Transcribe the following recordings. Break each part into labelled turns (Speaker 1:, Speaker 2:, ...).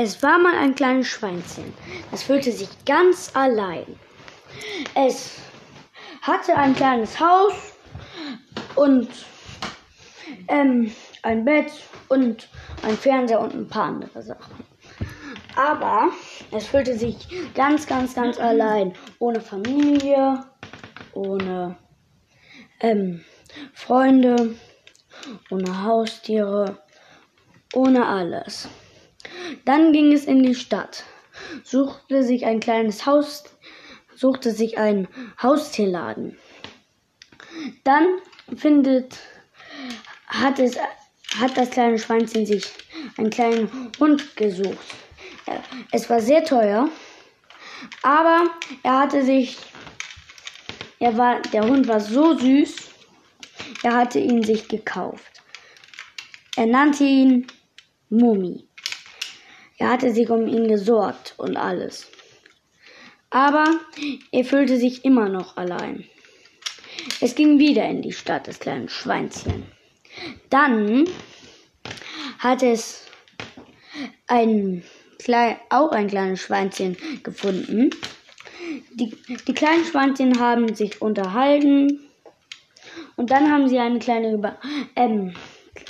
Speaker 1: Es war mal ein kleines Schweinchen. Das fühlte sich ganz allein. Es hatte ein kleines Haus und ähm, ein Bett und ein Fernseher und ein paar andere Sachen. Aber es fühlte sich ganz, ganz, ganz allein. Ohne Familie, ohne ähm, Freunde, ohne Haustiere, ohne alles. Dann ging es in die Stadt, suchte sich ein kleines Haus, suchte sich einen Haustierladen. Dann findet, hat es, hat das kleine Schweinchen sich einen kleinen Hund gesucht. Es war sehr teuer, aber er hatte sich, er war, der Hund war so süß, er hatte ihn sich gekauft. Er nannte ihn Mumi. Er hatte sich um ihn gesorgt und alles. Aber er fühlte sich immer noch allein. Es ging wieder in die Stadt, das kleine Schweinchen. Dann hat es ein, auch ein kleines Schweinchen gefunden. Die, die kleinen Schweinchen haben sich unterhalten und dann haben sie eine kleine, ähm,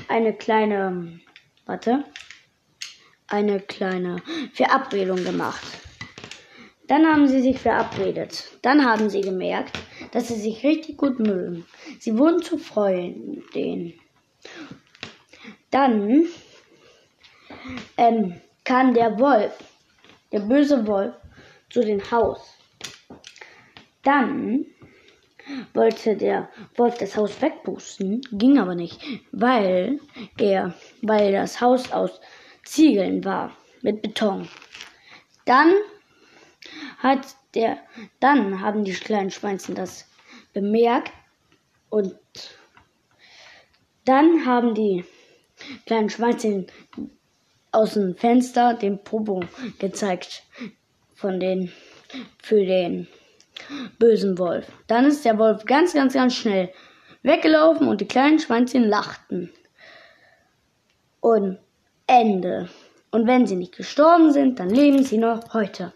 Speaker 1: eine kleine, warte, eine kleine Verabredung gemacht. Dann haben sie sich verabredet. Dann haben sie gemerkt, dass sie sich richtig gut mögen. Sie wurden zu Freunden. Dann ähm, kam der Wolf, der böse Wolf, zu dem Haus. Dann wollte der Wolf das Haus wegpusten, ging aber nicht, weil er, weil das Haus aus Ziegeln war, mit Beton. Dann hat der, dann haben die kleinen Schweinchen das bemerkt und dann haben die kleinen Schweinchen aus dem Fenster den Popo gezeigt von den für den bösen Wolf. Dann ist der Wolf ganz, ganz, ganz schnell weggelaufen und die kleinen Schweinchen lachten. Und Ende. Und wenn sie nicht gestorben sind, dann leben sie noch heute.